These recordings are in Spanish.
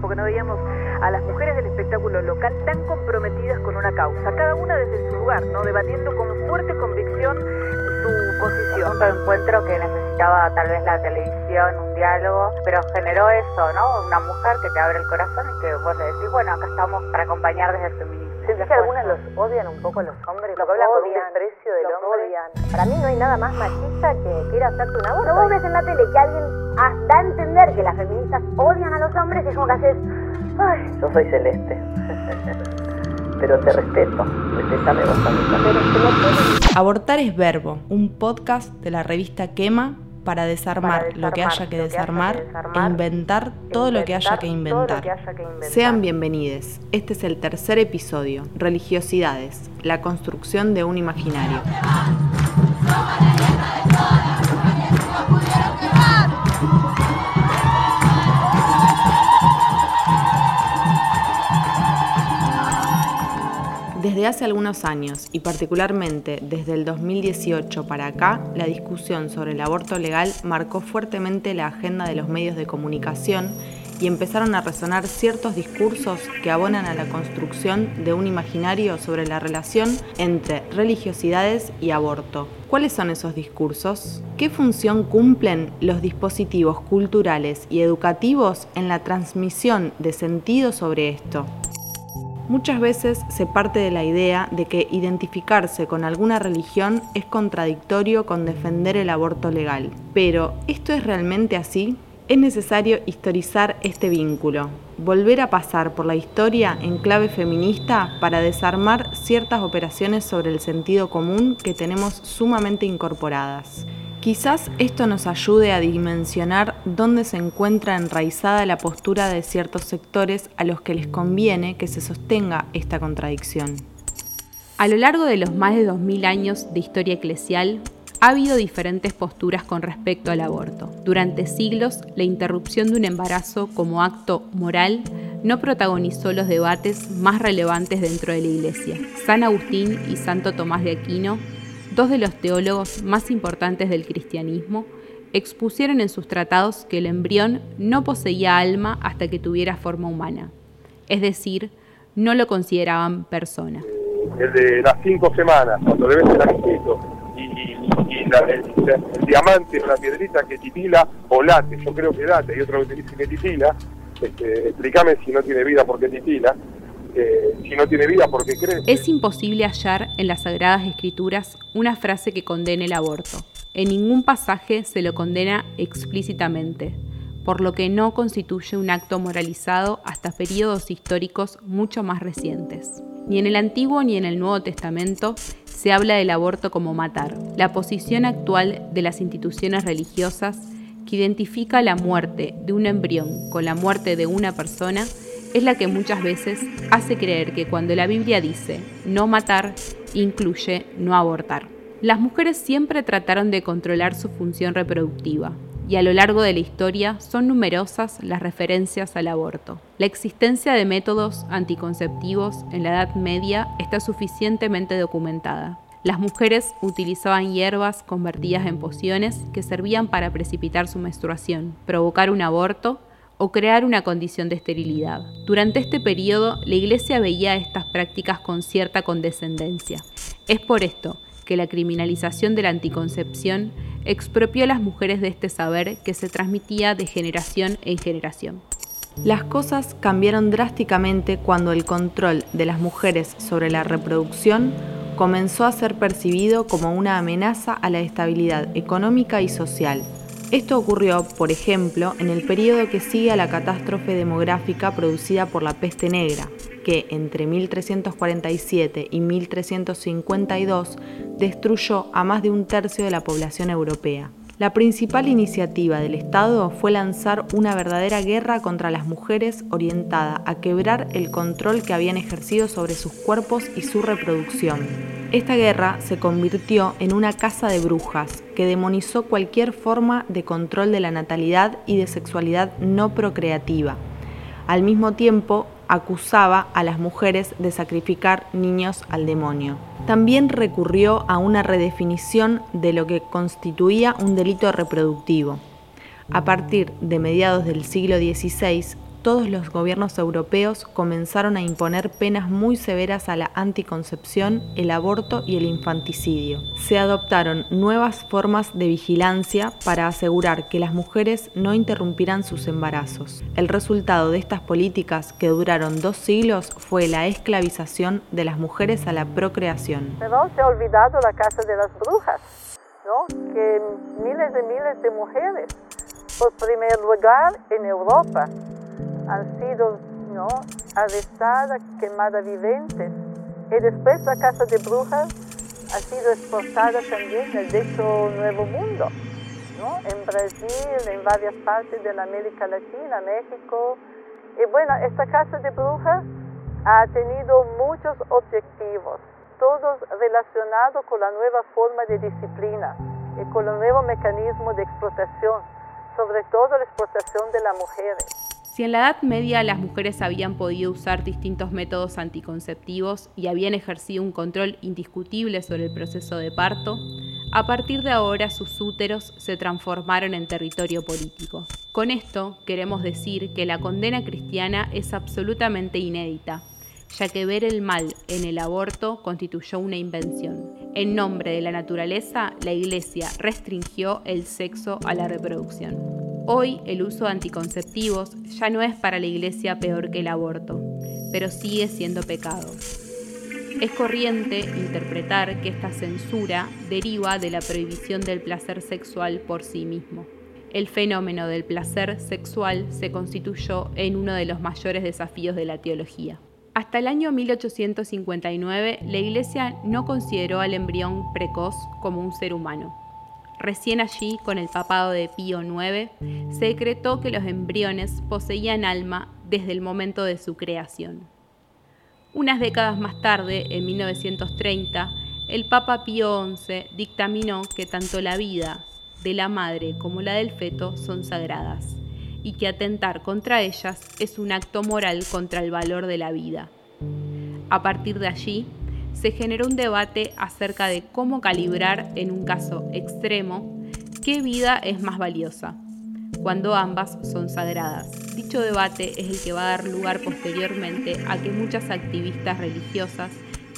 tiempo que no veíamos a las mujeres del espectáculo local tan comprometidas con una causa, cada una desde su lugar, ¿no? debatiendo con fuerte convicción su posición. Un encuentro que necesitaba tal vez la televisión, un diálogo, pero generó eso, ¿no? Una mujer que te abre el corazón y que vos le decís, bueno, acá estamos para acompañar desde el feminismo. ¿Sentís que algunas los odian un poco los hombres? Lo que hablan con un desprecio del hombre. Odian. Para mí no hay nada más machista que ir a hacerte una aborto. No vos ves en la tele que alguien da a entender que las feministas odian a los hombres y es como que haces... Ay. Yo soy celeste. pero te respeto, respetame vos también. Abortar es verbo, un podcast de la revista Quema para desarmar, lo, que haya que desarmar, e inventar todo lo que haya que inventar. Sean bienvenidos. Este es el tercer episodio, Religiosidades, la construcción de un imaginario. Desde hace algunos años, y particularmente desde el 2018 para acá, la discusión sobre el aborto legal marcó fuertemente la agenda de los medios de comunicación y empezaron a resonar ciertos discursos que abonan a la construcción de un imaginario sobre la relación entre religiosidades y aborto. ¿Cuáles son esos discursos? ¿Qué función cumplen los dispositivos culturales y educativos en la transmisión de sentido sobre esto? Muchas veces se parte de la idea de que identificarse con alguna religión es contradictorio con defender el aborto legal. Pero, ¿esto es realmente así? Es necesario historizar este vínculo, volver a pasar por la historia en clave feminista para desarmar ciertas operaciones sobre el sentido común que tenemos sumamente incorporadas. Quizás esto nos ayude a dimensionar dónde se encuentra enraizada la postura de ciertos sectores a los que les conviene que se sostenga esta contradicción. A lo largo de los más de 2.000 años de historia eclesial, ha habido diferentes posturas con respecto al aborto. Durante siglos, la interrupción de un embarazo como acto moral no protagonizó los debates más relevantes dentro de la Iglesia. San Agustín y Santo Tomás de Aquino dos de los teólogos más importantes del cristianismo, expusieron en sus tratados que el embrión no poseía alma hasta que tuviera forma humana, es decir, no lo consideraban persona. El de las cinco semanas, cuando debe ser escrito, y, el, diamante la piedrita que titila o late, yo creo que late, y otro que dice que titila, este, explícame si no tiene vida porque titila, si no tiene vida. Es imposible hallar en las Sagradas Escrituras una frase que condene el aborto. En ningún pasaje se lo condena explícitamente, por lo que no constituye un acto moralizado hasta periodos históricos mucho más recientes. Ni en el Antiguo ni en el Nuevo Testamento se habla del aborto como matar. La posición actual de las instituciones religiosas que identifica la muerte de un embrión con la muerte de una persona es la que muchas veces hace creer que cuando la Biblia dice no matar, incluye no abortar. Las mujeres siempre trataron de controlar su función reproductiva, y a lo largo de la historia son numerosas las referencias al aborto. La existencia de métodos anticonceptivos en la Edad Media está suficientemente documentada. Las mujeres utilizaban hierbas convertidas en pociones que servían para precipitar su menstruación, provocar un aborto o crear una condición de esterilidad. Durante este periodo, la Iglesia veía estas prácticas con cierta condescendencia. Es por esto que la criminalización de la anticoncepción expropió a las mujeres de este saber que se transmitía de generación en generación. Las cosas cambiaron drásticamente cuando el control de las mujeres sobre la reproducción comenzó a ser percibido como una amenaza a la estabilidad económica y social esto ocurrió, por ejemplo, en el periodo que sigue a la catástrofe demográfica producida por la peste negra, que entre 1347 y 1352 destruyó a más de un tercio de la población europea. La principal iniciativa del Estado fue lanzar una verdadera guerra contra las mujeres orientada a quebrar el control que habían ejercido sobre sus cuerpos y su reproducción. Esta guerra se convirtió en una caza de brujas que demonizó cualquier forma de control de la natalidad y de sexualidad no procreativa. Al mismo tiempo, acusaba a las mujeres de sacrificar niños al demonio. También recurrió a una redefinición de lo que constituía un delito reproductivo. A partir de mediados del siglo XVI, todos los gobiernos europeos comenzaron a imponer penas muy severas a la anticoncepción, el aborto y el infanticidio. Se adoptaron nuevas formas de vigilancia para asegurar que las mujeres no interrumpieran sus embarazos. El resultado de estas políticas, que duraron dos siglos, fue la esclavización de las mujeres a la procreación. Se ha olvidado la casa de las brujas, ¿no? que miles de miles de mujeres por primer lugar en Europa han sido ¿no? arrestadas, quemadas viventes. Y después la casa de brujas ha sido exportada también al dicho Nuevo Mundo, ¿no? en Brasil, en varias partes de la América Latina, México. Y bueno, esta casa de brujas ha tenido muchos objetivos, todos relacionados con la nueva forma de disciplina y con el nuevo mecanismo de explotación sobre todo la explotación de las mujeres. Si en la Edad Media las mujeres habían podido usar distintos métodos anticonceptivos y habían ejercido un control indiscutible sobre el proceso de parto, a partir de ahora sus úteros se transformaron en territorio político. Con esto queremos decir que la condena cristiana es absolutamente inédita, ya que ver el mal en el aborto constituyó una invención. En nombre de la naturaleza, la Iglesia restringió el sexo a la reproducción. Hoy el uso de anticonceptivos ya no es para la iglesia peor que el aborto, pero sigue siendo pecado. Es corriente interpretar que esta censura deriva de la prohibición del placer sexual por sí mismo. El fenómeno del placer sexual se constituyó en uno de los mayores desafíos de la teología. Hasta el año 1859, la Iglesia no consideró al embrión precoz como un ser humano. Recién allí, con el papado de Pío IX, se decretó que los embriones poseían alma desde el momento de su creación. Unas décadas más tarde, en 1930, el Papa Pío XI dictaminó que tanto la vida de la madre como la del feto son sagradas y que atentar contra ellas es un acto moral contra el valor de la vida. A partir de allí, se generó un debate acerca de cómo calibrar en un caso extremo qué vida es más valiosa, cuando ambas son sagradas. Dicho debate es el que va a dar lugar posteriormente a que muchas activistas religiosas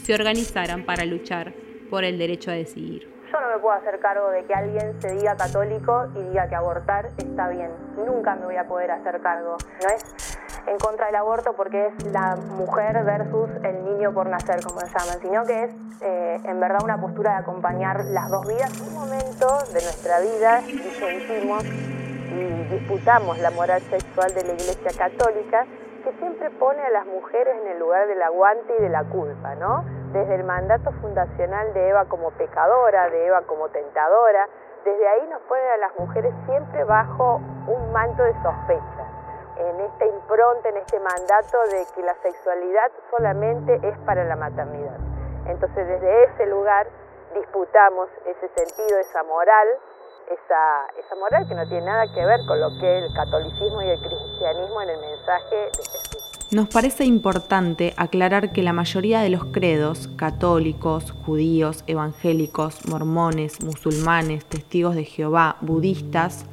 se organizaran para luchar por el derecho a decidir. Yo no me puedo hacer cargo de que alguien se diga católico y diga que abortar está bien. Nunca me voy a poder hacer cargo. No es en contra del aborto porque es la mujer versus el niño por nacer, como se llaman, sino que es eh, en verdad una postura de acompañar las dos vidas. Un momento de nuestra vida disentimos y disputamos la moral sexual de la Iglesia Católica que siempre pone a las mujeres en el lugar del aguante y de la culpa, ¿no? Desde el mandato fundacional de Eva como pecadora, de Eva como tentadora, desde ahí nos pone a las mujeres siempre bajo un manto de sospecha en esta impronta, en este mandato de que la sexualidad solamente es para la maternidad. Entonces desde ese lugar disputamos ese sentido, esa moral, esa, esa moral que no tiene nada que ver con lo que el catolicismo y el cristianismo en el mensaje de Jesús. Nos parece importante aclarar que la mayoría de los credos, católicos, judíos, evangélicos, mormones, musulmanes, testigos de Jehová, budistas,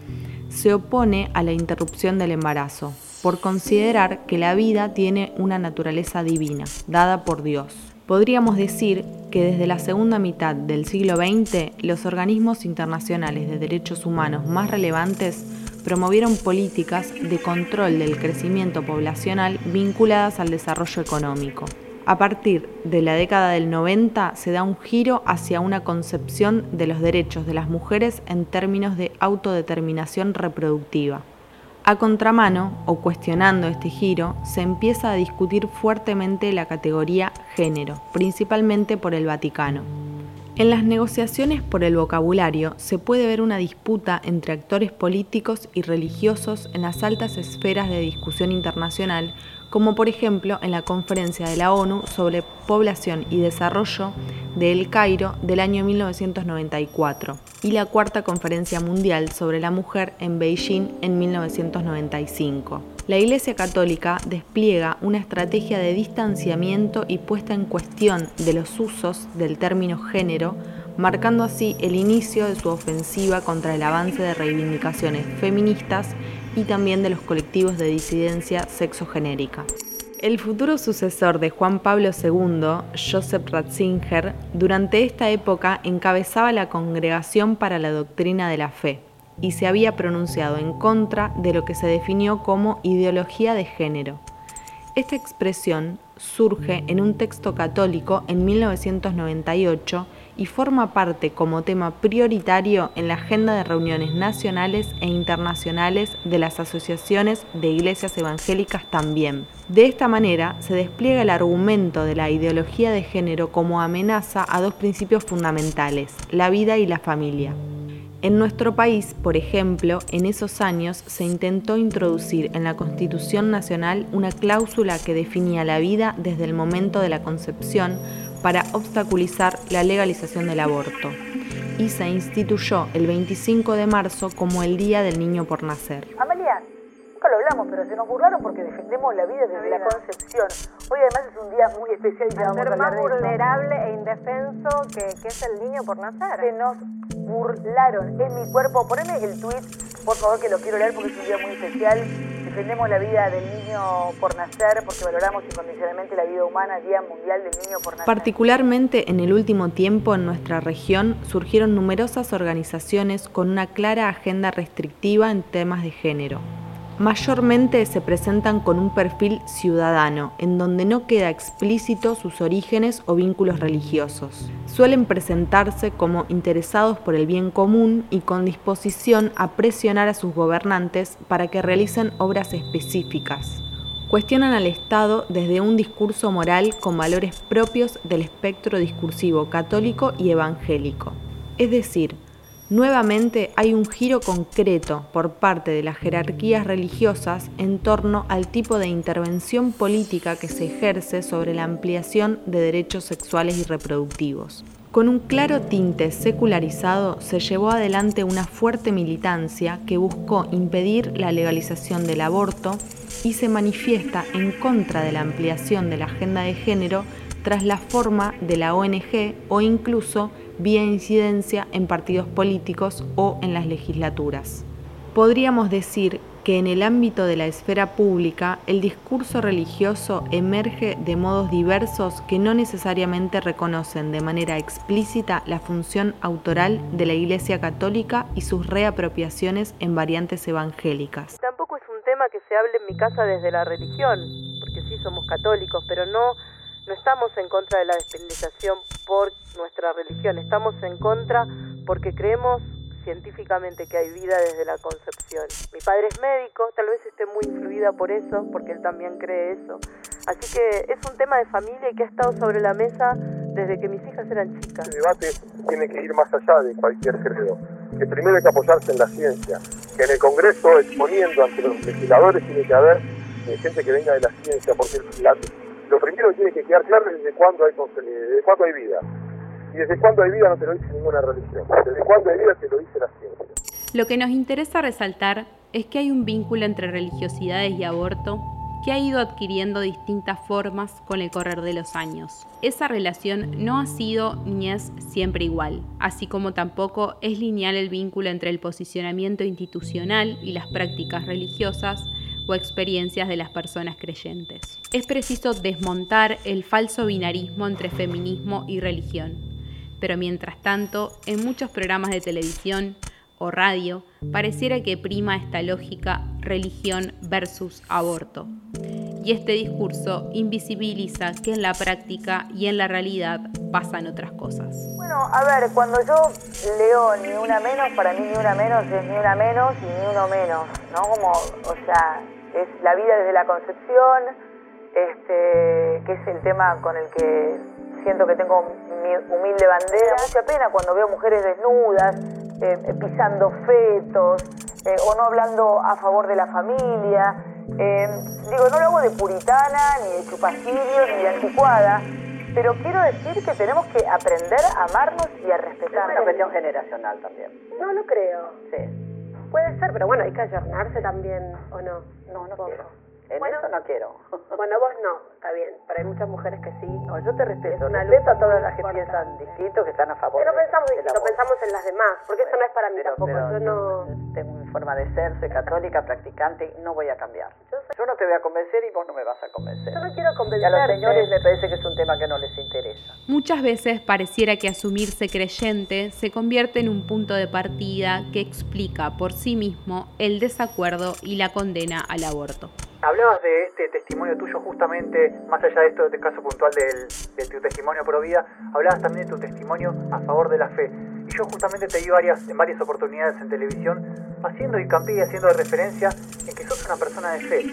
se opone a la interrupción del embarazo, por considerar que la vida tiene una naturaleza divina, dada por Dios. Podríamos decir que desde la segunda mitad del siglo XX, los organismos internacionales de derechos humanos más relevantes promovieron políticas de control del crecimiento poblacional vinculadas al desarrollo económico. A partir de la década del 90 se da un giro hacia una concepción de los derechos de las mujeres en términos de autodeterminación reproductiva. A contramano, o cuestionando este giro, se empieza a discutir fuertemente la categoría género, principalmente por el Vaticano. En las negociaciones por el vocabulario se puede ver una disputa entre actores políticos y religiosos en las altas esferas de discusión internacional como por ejemplo en la conferencia de la ONU sobre población y desarrollo de El Cairo del año 1994 y la cuarta conferencia mundial sobre la mujer en Beijing en 1995. La Iglesia Católica despliega una estrategia de distanciamiento y puesta en cuestión de los usos del término género marcando así el inicio de su ofensiva contra el avance de reivindicaciones feministas y también de los colectivos de disidencia sexogenérica. El futuro sucesor de Juan Pablo II, Joseph Ratzinger, durante esta época encabezaba la Congregación para la Doctrina de la Fe y se había pronunciado en contra de lo que se definió como ideología de género. Esta expresión surge en un texto católico en 1998 y forma parte como tema prioritario en la agenda de reuniones nacionales e internacionales de las asociaciones de iglesias evangélicas también. De esta manera se despliega el argumento de la ideología de género como amenaza a dos principios fundamentales, la vida y la familia. En nuestro país, por ejemplo, en esos años se intentó introducir en la Constitución Nacional una cláusula que definía la vida desde el momento de la concepción para obstaculizar la legalización del aborto y se instituyó el 25 de marzo como el Día del Niño por Nacer. Amalia, nunca lo hablamos, pero se nos burlaron porque defendemos la vida desde la, concepción. Hoy además es un día muy especial y vamos a más vulnerable e indefenso que, que, es el niño por nacer. Se nos burlaron en mi cuerpo. Poneme el tweet, por favor, que lo quiero leer porque es un día muy especial defendemos la vida del niño por nacer porque valoramos incondicionalmente la vida humana, Día Mundial del Niño por Nacer. Particularmente en el último tiempo en nuestra región surgieron numerosas organizaciones con una clara agenda restrictiva en temas de género mayormente se presentan con un perfil ciudadano, en donde no queda explícito sus orígenes o vínculos religiosos. Suelen presentarse como interesados por el bien común y con disposición a presionar a sus gobernantes para que realicen obras específicas. Cuestionan al Estado desde un discurso moral con valores propios del espectro discursivo católico y evangélico. Es decir, Nuevamente hay un giro concreto por parte de las jerarquías religiosas en torno al tipo de intervención política que se ejerce sobre la ampliación de derechos sexuales y reproductivos. Con un claro tinte secularizado se llevó adelante una fuerte militancia que buscó impedir la legalización del aborto y se manifiesta en contra de la ampliación de la agenda de género tras la forma de la ONG o incluso vía incidencia en partidos políticos o en las legislaturas. Podríamos decir que en el ámbito de la esfera pública el discurso religioso emerge de modos diversos que no necesariamente reconocen de manera explícita la función autoral de la Iglesia Católica y sus reapropiaciones en variantes evangélicas. Tampoco es un tema que se hable en mi casa desde la religión, porque sí somos católicos, pero no no estamos en contra de la despenalización por nuestra religión, estamos en contra porque creemos científicamente que hay vida desde la concepción. Mi padre es médico, tal vez esté muy influida por eso, porque él también cree eso. Así que es un tema de familia y que ha estado sobre la mesa desde que mis hijas eran chicas. El debate tiene que ir más allá de cualquier credo, que primero hay que apoyarse en la ciencia, que en el Congreso exponiendo ante los legisladores tiene que haber eh, gente que venga de la ciencia, porque la, lo primero que tiene que quedar claro es desde cuándo hay, desde cuándo hay vida. Y desde cuándo hay vida no te lo dice ninguna religión. Desde cuándo hay vida te lo dice la ciencia. Lo que nos interesa resaltar es que hay un vínculo entre religiosidades y aborto que ha ido adquiriendo distintas formas con el correr de los años. Esa relación no ha sido ni es siempre igual, así como tampoco es lineal el vínculo entre el posicionamiento institucional y las prácticas religiosas o experiencias de las personas creyentes. Es preciso desmontar el falso binarismo entre feminismo y religión, pero mientras tanto, en muchos programas de televisión o radio, pareciera que prima esta lógica religión versus aborto. Y este discurso invisibiliza que en la práctica y en la realidad pasan otras cosas. Bueno, a ver, cuando yo leo ni una menos, para mí ni una menos es ni una menos y ni uno menos, ¿no? Como, o sea, es la vida desde la concepción, este, que es el tema con el que siento que tengo mi humilde bandera. Mucha pena cuando veo mujeres desnudas, eh, pisando fetos, eh, o no hablando a favor de la familia. Eh, digo, no lo hago de puritana, ni de chupacillo, ni de anticuada, pero quiero decir que tenemos que aprender a amarnos y a respetar. Es una cuestión generacional también. No, no creo. Sí. Puede ser, pero bueno, hay que ayornarse también, ¿o no? No, no quiero. En Bueno. eso no quiero. Bueno, vos no, está bien, pero hay muchas mujeres que sí. No, yo te respeto, una respeto a todas las que piensan distinto, que están a favor. Pero de- pensamos distinto, pensamos en las demás, porque esto no es para mí Pero- tampoco. pero yo no. Forma de ser, soy católica, practicante, y no voy a cambiar. Yo no te voy a convencer y vos no me vas a convencer. Yo no quiero Y a los señores me parece que es un tema que no les interesa. Muchas veces pareciera que asumirse creyente se convierte en un punto de partida que explica por sí mismo el desacuerdo y la condena al aborto. Hablabas de este testimonio tuyo justamente, más allá de esto, de este caso puntual del, de tu testimonio pro vida, hablabas también de tu testimonio a favor de la fe. Y yo justamente te vi varias, en varias oportunidades en televisión haciendo hincapié y haciendo referencia en que sos una persona de fe.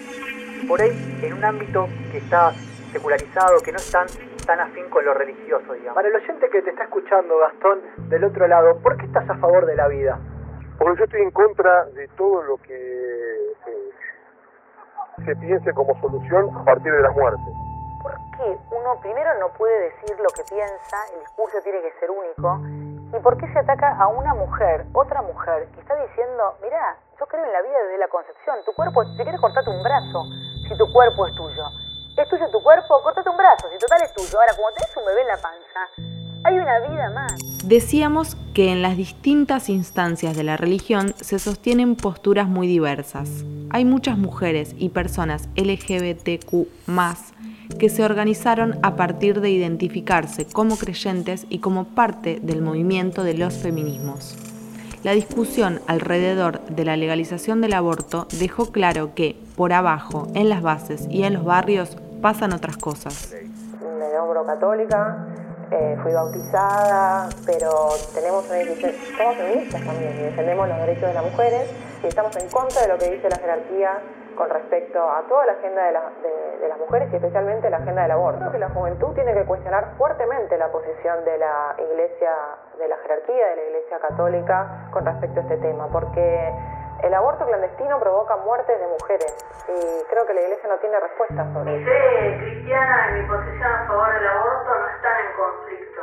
Por ahí, en un ámbito que está secularizado, que no es tan, tan afín con lo religioso, digamos. Para el oyente que te está escuchando, Gastón, del otro lado, ¿por qué estás a favor de la vida? Porque yo estoy en contra de todo lo que eh, se piense como solución a partir de la muerte. ¿Por qué uno primero no puede decir lo que piensa, el discurso tiene que ser único? ¿Y por qué se ataca a una mujer, otra mujer, que está diciendo, mirá, yo creo en la vida desde la concepción, tu cuerpo, si quieres cortarte un brazo, si tu cuerpo es tuyo. ¿Es tuyo tu cuerpo? Cortate un brazo, si total es tuyo. Ahora, como tenés un bebé en la panza, hay una vida más. Decíamos que en las distintas instancias de la religión se sostienen posturas muy diversas. Hay muchas mujeres y personas LGBTQ que se organizaron a partir de identificarse como creyentes y como parte del movimiento de los feminismos. La discusión alrededor de la legalización del aborto dejó claro que, por abajo, en las bases y en los barrios, pasan otras cosas. me nombro católica, eh, fui bautizada, pero tenemos una decisión, somos feministas también y defendemos los derechos de las mujeres y estamos en contra de lo que dice la jerarquía con respecto a toda la agenda de, la- de- de las mujeres y especialmente la agenda del aborto. Creo que la juventud tiene que cuestionar fuertemente la posición de la iglesia, de la jerarquía de la iglesia católica con respecto a este tema, porque el aborto clandestino provoca muertes de mujeres y creo que la iglesia no tiene respuesta sobre Mi eso. fe cristiana y mi posición a favor del aborto no están en conflicto,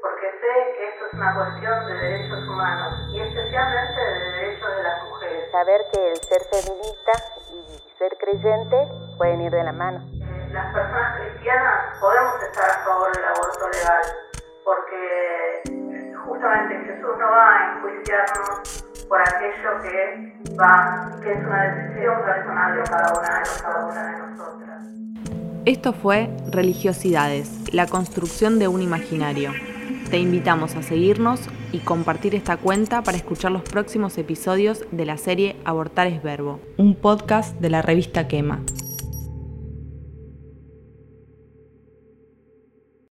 porque sé que esto es una cuestión de derechos humanos y especialmente de derechos de las mujeres. Saber que el ser feminista y ser creyente pueden ir de la mano. Las personas cristianas podemos estar a favor del aborto legal, porque justamente Jesús no va a enjuiciarnos por aquello que va, que es una decisión personal de cada una de, los- cada una de nosotras. Esto fue Religiosidades, la construcción de un imaginario. Te invitamos a seguirnos y compartir esta cuenta para escuchar los próximos episodios de la serie Abortar es Verbo, un podcast de la revista Quema.